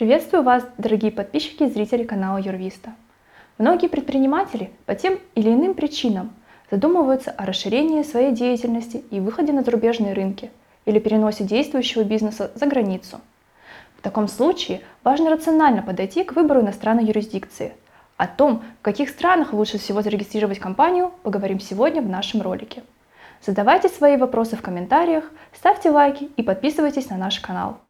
Приветствую вас, дорогие подписчики и зрители канала Юрвиста. Многие предприниматели по тем или иным причинам задумываются о расширении своей деятельности и выходе на зарубежные рынки или переносе действующего бизнеса за границу. В таком случае важно рационально подойти к выбору иностранной юрисдикции. О том, в каких странах лучше всего зарегистрировать компанию, поговорим сегодня в нашем ролике. Задавайте свои вопросы в комментариях, ставьте лайки и подписывайтесь на наш канал.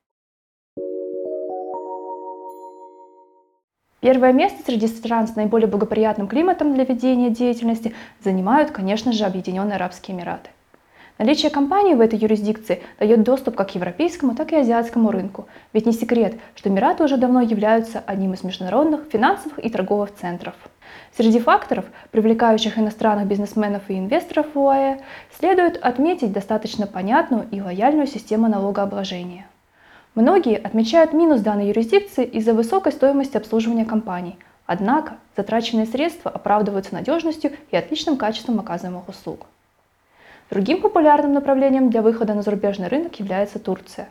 Первое место среди стран с наиболее благоприятным климатом для ведения деятельности занимают, конечно же, Объединенные Арабские Эмираты. Наличие компании в этой юрисдикции дает доступ как европейскому, так и азиатскому рынку, ведь не секрет, что Эмираты уже давно являются одним из международных финансовых и торговых центров. Среди факторов, привлекающих иностранных бизнесменов и инвесторов в УАЭ, следует отметить достаточно понятную и лояльную систему налогообложения. Многие отмечают минус данной юрисдикции из-за высокой стоимости обслуживания компаний, однако затраченные средства оправдываются надежностью и отличным качеством оказываемых услуг. Другим популярным направлением для выхода на зарубежный рынок является Турция.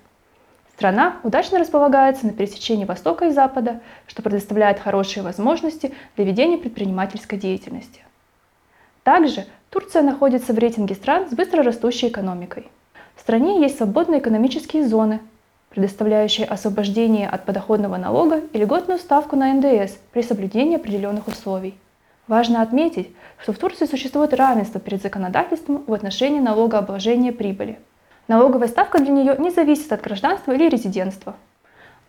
Страна удачно располагается на пересечении Востока и Запада, что предоставляет хорошие возможности для ведения предпринимательской деятельности. Также Турция находится в рейтинге стран с быстро растущей экономикой. В стране есть свободные экономические зоны, предоставляющие освобождение от подоходного налога и льготную ставку на НДС при соблюдении определенных условий. Важно отметить, что в Турции существует равенство перед законодательством в отношении налогообложения прибыли. Налоговая ставка для нее не зависит от гражданства или резидентства.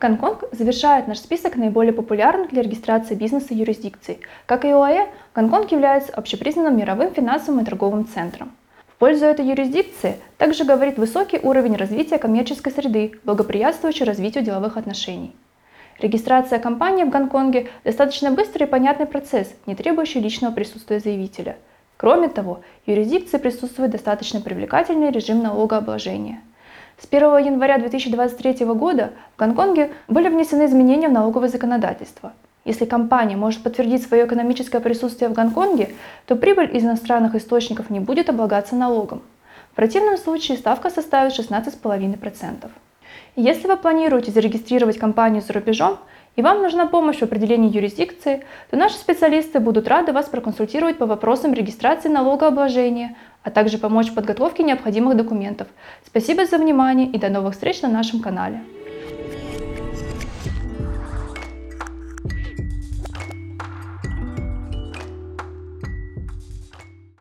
Гонконг завершает наш список наиболее популярных для регистрации бизнеса юрисдикций. Как и ОАЭ, Гонконг является общепризнанным мировым финансовым и торговым центром пользу этой юрисдикции также говорит высокий уровень развития коммерческой среды, благоприятствующий развитию деловых отношений. Регистрация компании в Гонконге – достаточно быстрый и понятный процесс, не требующий личного присутствия заявителя. Кроме того, в юрисдикции присутствует достаточно привлекательный режим налогообложения. С 1 января 2023 года в Гонконге были внесены изменения в налоговое законодательство – если компания может подтвердить свое экономическое присутствие в Гонконге, то прибыль из иностранных источников не будет облагаться налогом. В противном случае ставка составит 16,5%. Если вы планируете зарегистрировать компанию за рубежом и вам нужна помощь в определении юрисдикции, то наши специалисты будут рады вас проконсультировать по вопросам регистрации налогообложения, а также помочь в подготовке необходимых документов. Спасибо за внимание и до новых встреч на нашем канале.